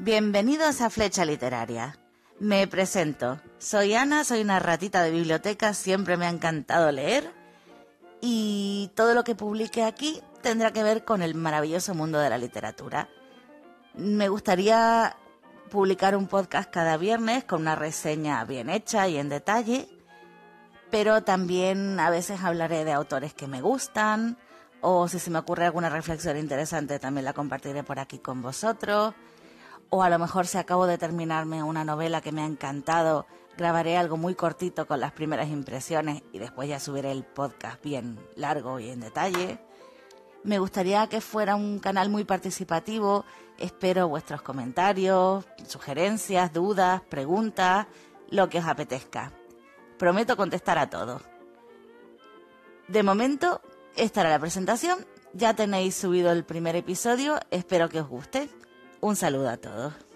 Bienvenidos a Flecha Literaria. Me presento. Soy Ana, soy una ratita de biblioteca, siempre me ha encantado leer y todo lo que publique aquí tendrá que ver con el maravilloso mundo de la literatura. Me gustaría publicar un podcast cada viernes con una reseña bien hecha y en detalle, pero también a veces hablaré de autores que me gustan o si se me ocurre alguna reflexión interesante también la compartiré por aquí con vosotros o a lo mejor si acabo de terminarme una novela que me ha encantado, grabaré algo muy cortito con las primeras impresiones y después ya subiré el podcast bien largo y en detalle. Me gustaría que fuera un canal muy participativo. Espero vuestros comentarios, sugerencias, dudas, preguntas, lo que os apetezca. Prometo contestar a todo. De momento, esta era la presentación. Ya tenéis subido el primer episodio. Espero que os guste. Un saludo a todos.